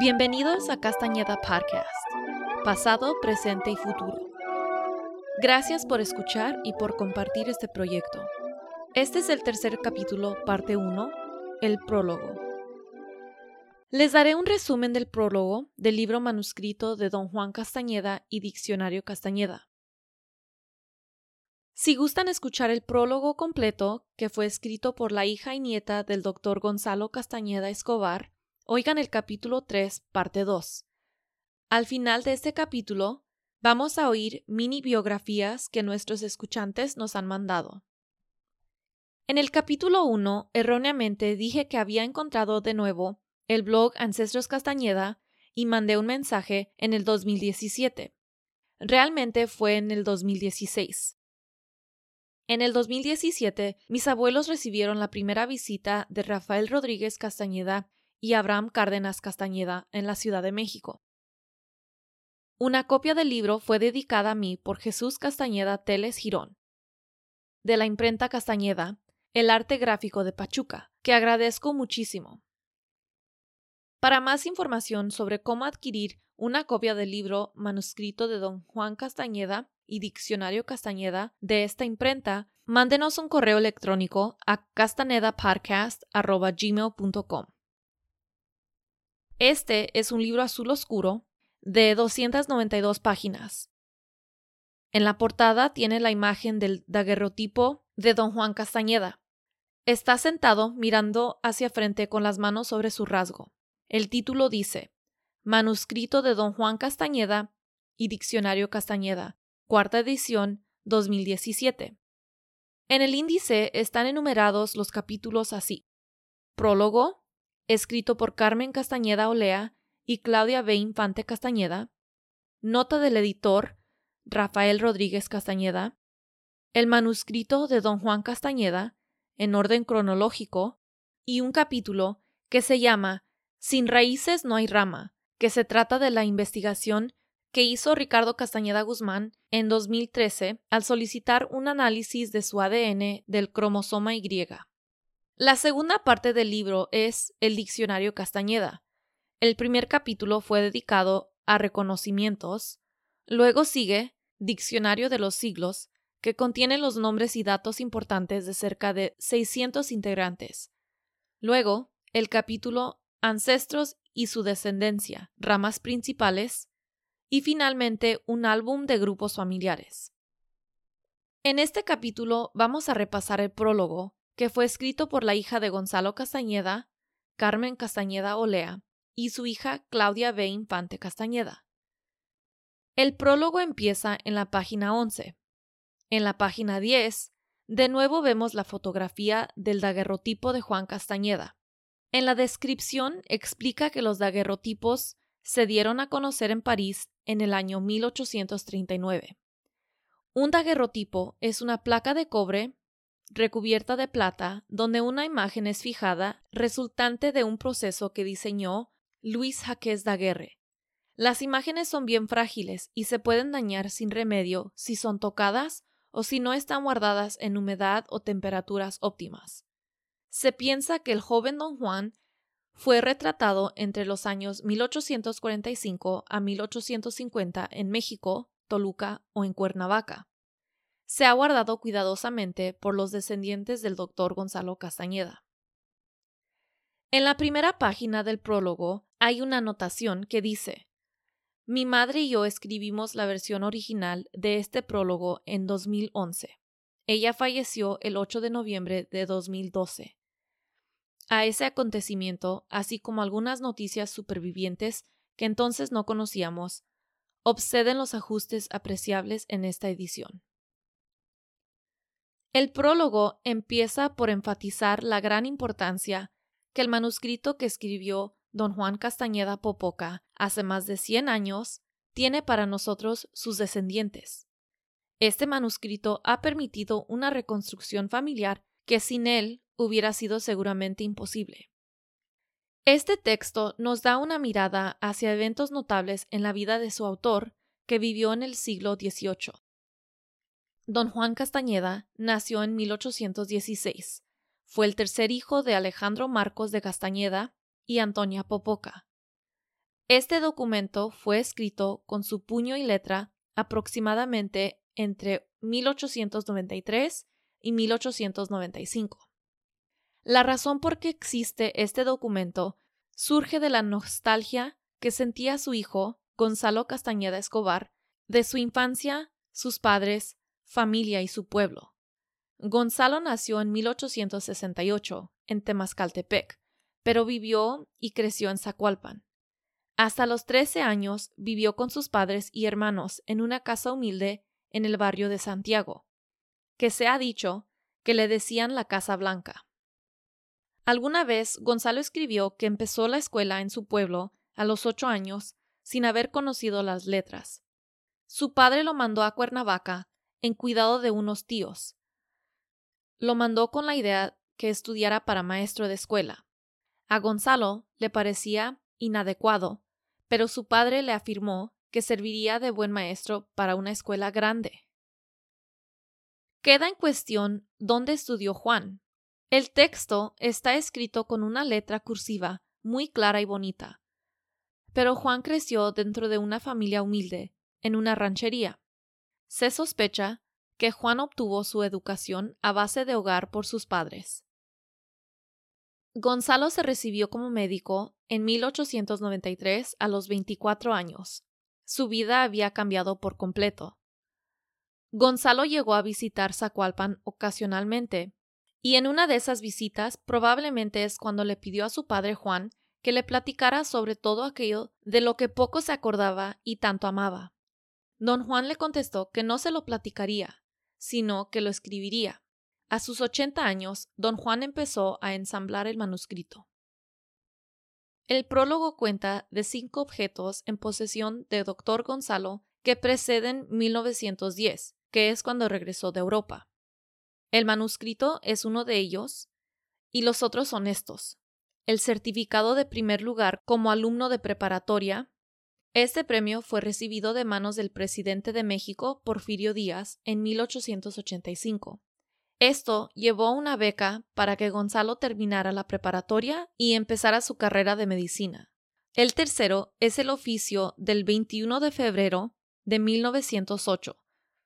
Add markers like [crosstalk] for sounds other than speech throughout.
Bienvenidos a Castañeda Podcast, pasado, presente y futuro. Gracias por escuchar y por compartir este proyecto. Este es el tercer capítulo, parte 1, el prólogo. Les daré un resumen del prólogo del libro manuscrito de don Juan Castañeda y Diccionario Castañeda. Si gustan escuchar el prólogo completo, que fue escrito por la hija y nieta del doctor Gonzalo Castañeda Escobar, oigan el capítulo 3, parte 2. Al final de este capítulo, vamos a oír mini biografías que nuestros escuchantes nos han mandado. En el capítulo 1, erróneamente dije que había encontrado de nuevo el blog Ancestros Castañeda y mandé un mensaje en el 2017. Realmente fue en el 2016. En el 2017, mis abuelos recibieron la primera visita de Rafael Rodríguez Castañeda y Abraham Cárdenas Castañeda en la Ciudad de México. Una copia del libro fue dedicada a mí por Jesús Castañeda Teles Girón, de la imprenta Castañeda, el arte gráfico de Pachuca, que agradezco muchísimo. Para más información sobre cómo adquirir una copia del libro manuscrito de don Juan Castañeda y Diccionario Castañeda de esta imprenta, mándenos un correo electrónico a castanedapodcast.gmail.com. Este es un libro azul oscuro de 292 páginas. En la portada tiene la imagen del daguerrotipo de don Juan Castañeda. Está sentado mirando hacia frente con las manos sobre su rasgo. El título dice Manuscrito de don Juan Castañeda y Diccionario Castañeda, cuarta edición 2017. En el índice están enumerados los capítulos así. Prólogo, escrito por Carmen Castañeda Olea y Claudia B. Infante Castañeda, nota del editor Rafael Rodríguez Castañeda, el manuscrito de don Juan Castañeda, en orden cronológico, y un capítulo que se llama Sin raíces no hay rama, que se trata de la investigación que hizo Ricardo Castañeda Guzmán en 2013 al solicitar un análisis de su ADN del cromosoma Y. La segunda parte del libro es el Diccionario Castañeda. El primer capítulo fue dedicado a reconocimientos, luego sigue Diccionario de los siglos, que contiene los nombres y datos importantes de cerca de 600 integrantes. Luego, el capítulo Ancestros y su descendencia, ramas principales, y finalmente un álbum de grupos familiares. En este capítulo vamos a repasar el prólogo, que fue escrito por la hija de Gonzalo Castañeda, Carmen Castañeda Olea, y su hija Claudia B. Infante Castañeda. El prólogo empieza en la página 11. En la página 10, de nuevo vemos la fotografía del daguerrotipo de Juan Castañeda. En la descripción explica que los daguerrotipos se dieron a conocer en París en el año 1839. Un daguerrotipo es una placa de cobre recubierta de plata, donde una imagen es fijada resultante de un proceso que diseñó Luis Jaques Daguerre. Las imágenes son bien frágiles y se pueden dañar sin remedio si son tocadas o si no están guardadas en humedad o temperaturas óptimas. Se piensa que el joven don Juan fue retratado entre los años 1845 a 1850 en México, Toluca o en Cuernavaca se ha guardado cuidadosamente por los descendientes del doctor Gonzalo Castañeda. En la primera página del prólogo hay una anotación que dice Mi madre y yo escribimos la versión original de este prólogo en 2011. Ella falleció el 8 de noviembre de 2012. A ese acontecimiento, así como algunas noticias supervivientes que entonces no conocíamos, obseden los ajustes apreciables en esta edición. El prólogo empieza por enfatizar la gran importancia que el manuscrito que escribió don Juan Castañeda Popoca hace más de 100 años tiene para nosotros sus descendientes. Este manuscrito ha permitido una reconstrucción familiar que sin él hubiera sido seguramente imposible. Este texto nos da una mirada hacia eventos notables en la vida de su autor, que vivió en el siglo XVIII. Don Juan Castañeda nació en 1816. Fue el tercer hijo de Alejandro Marcos de Castañeda y Antonia Popoca. Este documento fue escrito con su puño y letra aproximadamente entre 1893 y 1895. La razón por qué existe este documento surge de la nostalgia que sentía su hijo, Gonzalo Castañeda Escobar, de su infancia, sus padres, familia y su pueblo. Gonzalo nació en 1868 en Temascaltepec, pero vivió y creció en Zacualpan. Hasta los 13 años vivió con sus padres y hermanos en una casa humilde en el barrio de Santiago, que se ha dicho que le decían la Casa Blanca. Alguna vez Gonzalo escribió que empezó la escuela en su pueblo a los ocho años sin haber conocido las letras. Su padre lo mandó a Cuernavaca en cuidado de unos tíos. Lo mandó con la idea que estudiara para maestro de escuela. A Gonzalo le parecía inadecuado, pero su padre le afirmó que serviría de buen maestro para una escuela grande. Queda en cuestión dónde estudió Juan. El texto está escrito con una letra cursiva muy clara y bonita. Pero Juan creció dentro de una familia humilde, en una ranchería. Se sospecha que Juan obtuvo su educación a base de hogar por sus padres. Gonzalo se recibió como médico en 1893 a los 24 años. Su vida había cambiado por completo. Gonzalo llegó a visitar Zacualpan ocasionalmente, y en una de esas visitas probablemente es cuando le pidió a su padre Juan que le platicara sobre todo aquello de lo que poco se acordaba y tanto amaba. Don Juan le contestó que no se lo platicaría, sino que lo escribiría. A sus ochenta años, don Juan empezó a ensamblar el manuscrito. El prólogo cuenta de cinco objetos en posesión de doctor Gonzalo que preceden 1910, que es cuando regresó de Europa. El manuscrito es uno de ellos, y los otros son estos. El certificado de primer lugar como alumno de preparatoria, este premio fue recibido de manos del presidente de México, Porfirio Díaz, en 1885. Esto llevó a una beca para que Gonzalo terminara la preparatoria y empezara su carrera de medicina. El tercero es el oficio del 21 de febrero de 1908,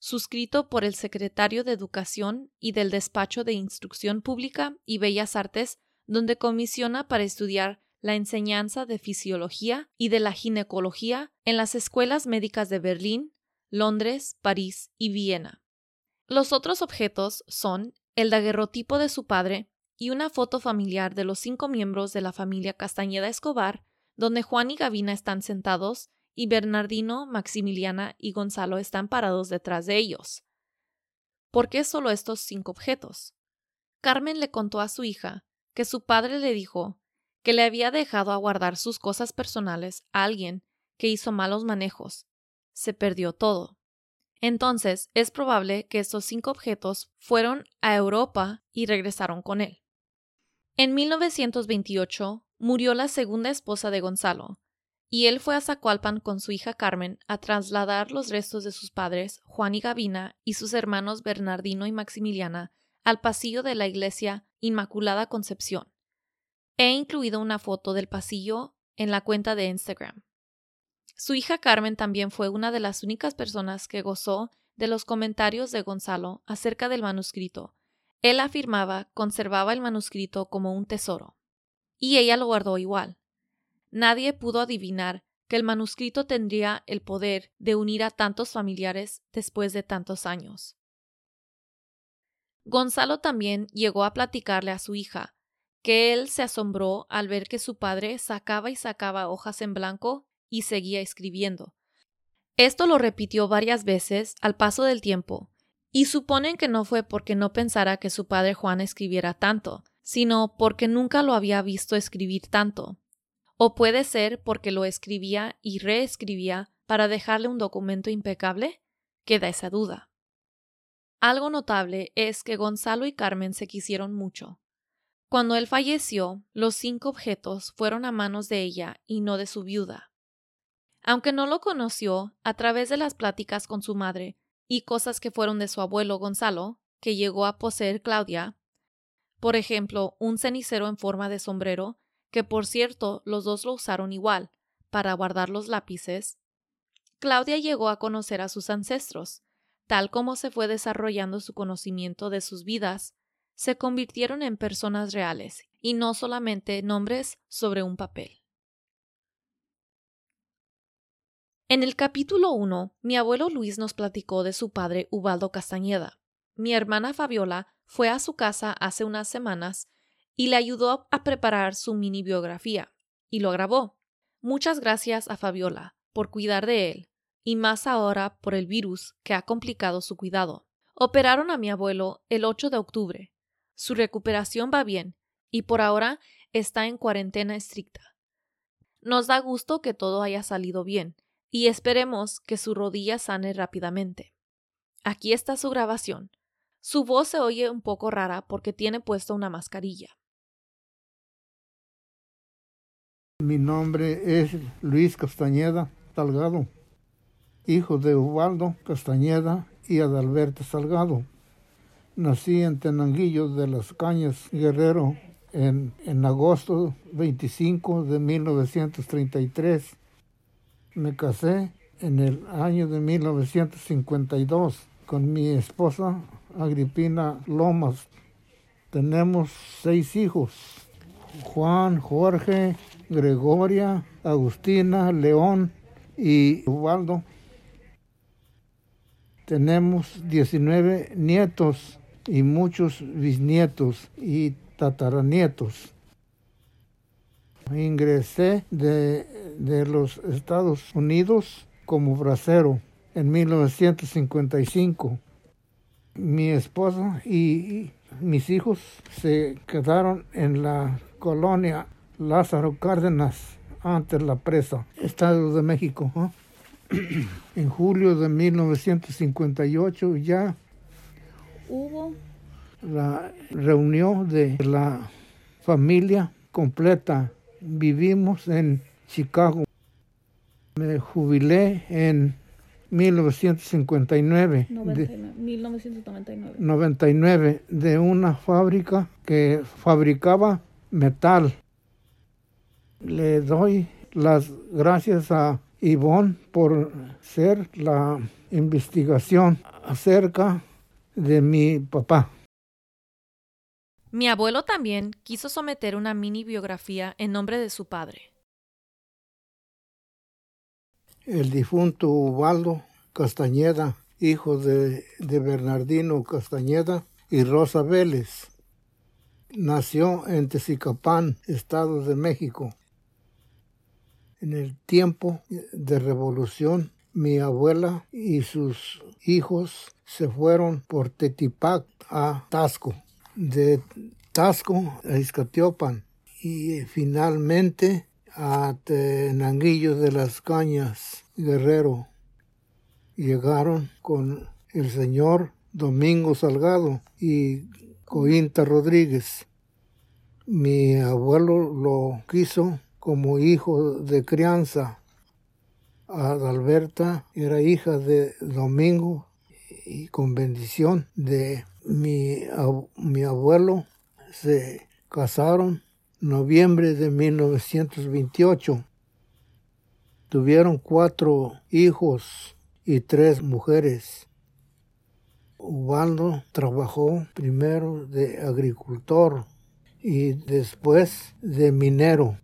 suscrito por el secretario de Educación y del Despacho de Instrucción Pública y Bellas Artes, donde comisiona para estudiar la enseñanza de fisiología y de la ginecología en las escuelas médicas de Berlín, Londres, París y Viena. Los otros objetos son el daguerrotipo de su padre y una foto familiar de los cinco miembros de la familia Castañeda Escobar, donde Juan y Gavina están sentados y Bernardino, Maximiliana y Gonzalo están parados detrás de ellos. ¿Por qué solo estos cinco objetos? Carmen le contó a su hija que su padre le dijo que le había dejado a guardar sus cosas personales a alguien que hizo malos manejos. Se perdió todo. Entonces es probable que estos cinco objetos fueron a Europa y regresaron con él. En 1928 murió la segunda esposa de Gonzalo, y él fue a Zacualpan con su hija Carmen a trasladar los restos de sus padres, Juan y Gavina, y sus hermanos Bernardino y Maximiliana, al pasillo de la iglesia Inmaculada Concepción. He incluido una foto del pasillo en la cuenta de Instagram. Su hija Carmen también fue una de las únicas personas que gozó de los comentarios de Gonzalo acerca del manuscrito. Él afirmaba conservaba el manuscrito como un tesoro. Y ella lo guardó igual. Nadie pudo adivinar que el manuscrito tendría el poder de unir a tantos familiares después de tantos años. Gonzalo también llegó a platicarle a su hija que él se asombró al ver que su padre sacaba y sacaba hojas en blanco y seguía escribiendo. Esto lo repitió varias veces al paso del tiempo, y suponen que no fue porque no pensara que su padre Juan escribiera tanto, sino porque nunca lo había visto escribir tanto. O puede ser porque lo escribía y reescribía para dejarle un documento impecable, queda esa duda. Algo notable es que Gonzalo y Carmen se quisieron mucho. Cuando él falleció, los cinco objetos fueron a manos de ella y no de su viuda. Aunque no lo conoció, a través de las pláticas con su madre y cosas que fueron de su abuelo Gonzalo, que llegó a poseer Claudia, por ejemplo, un cenicero en forma de sombrero, que por cierto los dos lo usaron igual, para guardar los lápices, Claudia llegó a conocer a sus ancestros, tal como se fue desarrollando su conocimiento de sus vidas se convirtieron en personas reales y no solamente nombres sobre un papel. En el capítulo 1, mi abuelo Luis nos platicó de su padre Ubaldo Castañeda. Mi hermana Fabiola fue a su casa hace unas semanas y le ayudó a preparar su mini biografía y lo grabó. Muchas gracias a Fabiola por cuidar de él y más ahora por el virus que ha complicado su cuidado. Operaron a mi abuelo el 8 de octubre su recuperación va bien y por ahora está en cuarentena estricta. Nos da gusto que todo haya salido bien y esperemos que su rodilla sane rápidamente. Aquí está su grabación. Su voz se oye un poco rara porque tiene puesta una mascarilla. Mi nombre es Luis Castañeda Salgado, hijo de Ubaldo Castañeda y Adalberto Salgado. Nací en Tenanguillo de las Cañas, Guerrero, en, en agosto 25 de 1933. Me casé en el año de 1952 con mi esposa Agripina Lomas. Tenemos seis hijos, Juan, Jorge, Gregoria, Agustina, León y Ubaldo. Tenemos 19 nietos y muchos bisnietos y tataranietos. Ingresé de, de los Estados Unidos como bracero en 1955. Mi esposa y mis hijos se quedaron en la colonia Lázaro Cárdenas ante la presa, Estado de México. [clears throat] en julio de 1958 ya hubo la reunión de la familia completa. Vivimos en Chicago. Me jubilé en 1959. 1999. 99 de una fábrica que fabricaba metal. Le doy las gracias a Ivonne por ser la investigación acerca de mi papá. Mi abuelo también quiso someter una mini biografía en nombre de su padre. El difunto Ubaldo Castañeda, hijo de, de Bernardino Castañeda y Rosa Vélez, nació en Tezicapán, Estado de México. En el tiempo de revolución, mi abuela y sus hijos se fueron por Tetipac a Tasco, de Tasco a Izcatiopan y finalmente a Tenanguillo de las Cañas, Guerrero. Llegaron con el señor Domingo Salgado y Cointa Rodríguez. Mi abuelo lo quiso como hijo de crianza. Adalberta era hija de Domingo y con bendición de mi, mi abuelo se casaron noviembre de 1928. Tuvieron cuatro hijos y tres mujeres. Ubaldo trabajó primero de agricultor y después de minero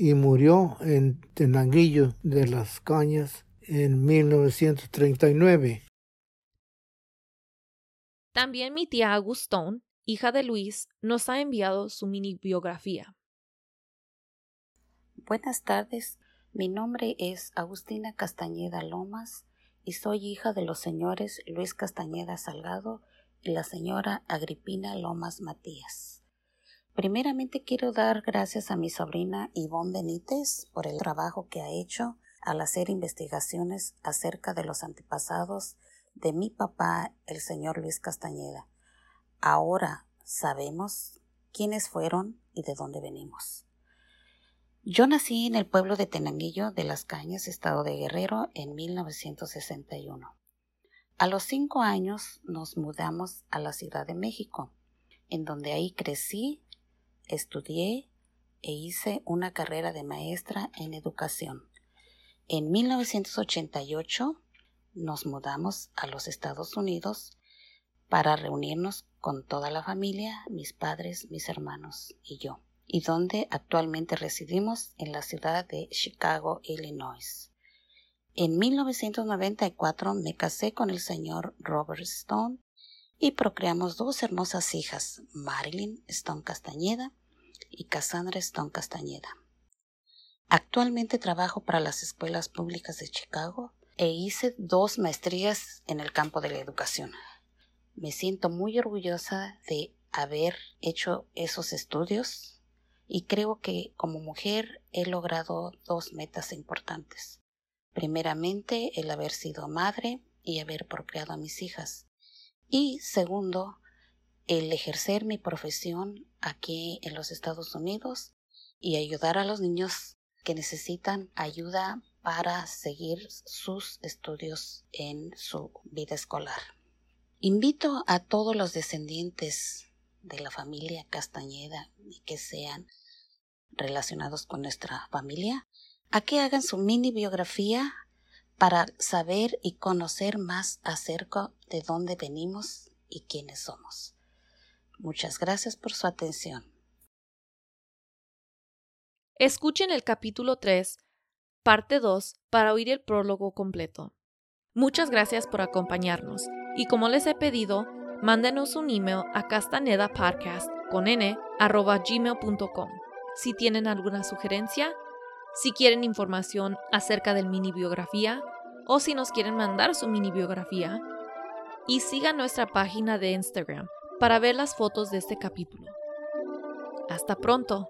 y murió en Tenanguillo de las Cañas en 1939. También mi tía Agustón, hija de Luis, nos ha enviado su mini biografía. Buenas tardes, mi nombre es Agustina Castañeda Lomas y soy hija de los señores Luis Castañeda Salgado y la señora Agripina Lomas Matías. Primeramente quiero dar gracias a mi sobrina Ivonne Benítez por el trabajo que ha hecho al hacer investigaciones acerca de los antepasados de mi papá, el señor Luis Castañeda. Ahora sabemos quiénes fueron y de dónde venimos. Yo nací en el pueblo de Tenanguillo de las Cañas, estado de Guerrero, en 1961. A los cinco años nos mudamos a la Ciudad de México, en donde ahí crecí, estudié e hice una carrera de maestra en educación. En 1988 nos mudamos a los Estados Unidos para reunirnos con toda la familia, mis padres, mis hermanos y yo, y donde actualmente residimos en la ciudad de Chicago, Illinois. En 1994 me casé con el señor Robert Stone y procreamos dos hermosas hijas, Marilyn Stone Castañeda y Cassandra Stone Castañeda. Actualmente trabajo para las escuelas públicas de Chicago e hice dos maestrías en el campo de la educación. Me siento muy orgullosa de haber hecho esos estudios y creo que como mujer he logrado dos metas importantes. Primeramente, el haber sido madre y haber procreado a mis hijas. Y segundo, el ejercer mi profesión aquí en los Estados Unidos y ayudar a los niños que necesitan ayuda para seguir sus estudios en su vida escolar. Invito a todos los descendientes de la familia Castañeda y que sean relacionados con nuestra familia a que hagan su mini biografía para saber y conocer más acerca de dónde venimos y quiénes somos. Muchas gracias por su atención. Escuchen el capítulo 3, parte 2, para oír el prólogo completo. Muchas gracias por acompañarnos y como les he pedido, mándenos un email a castanedapodcast con n gmail.com si tienen alguna sugerencia, si quieren información acerca del mini biografía o si nos quieren mandar su mini biografía. Y sigan nuestra página de Instagram para ver las fotos de este capítulo. Hasta pronto.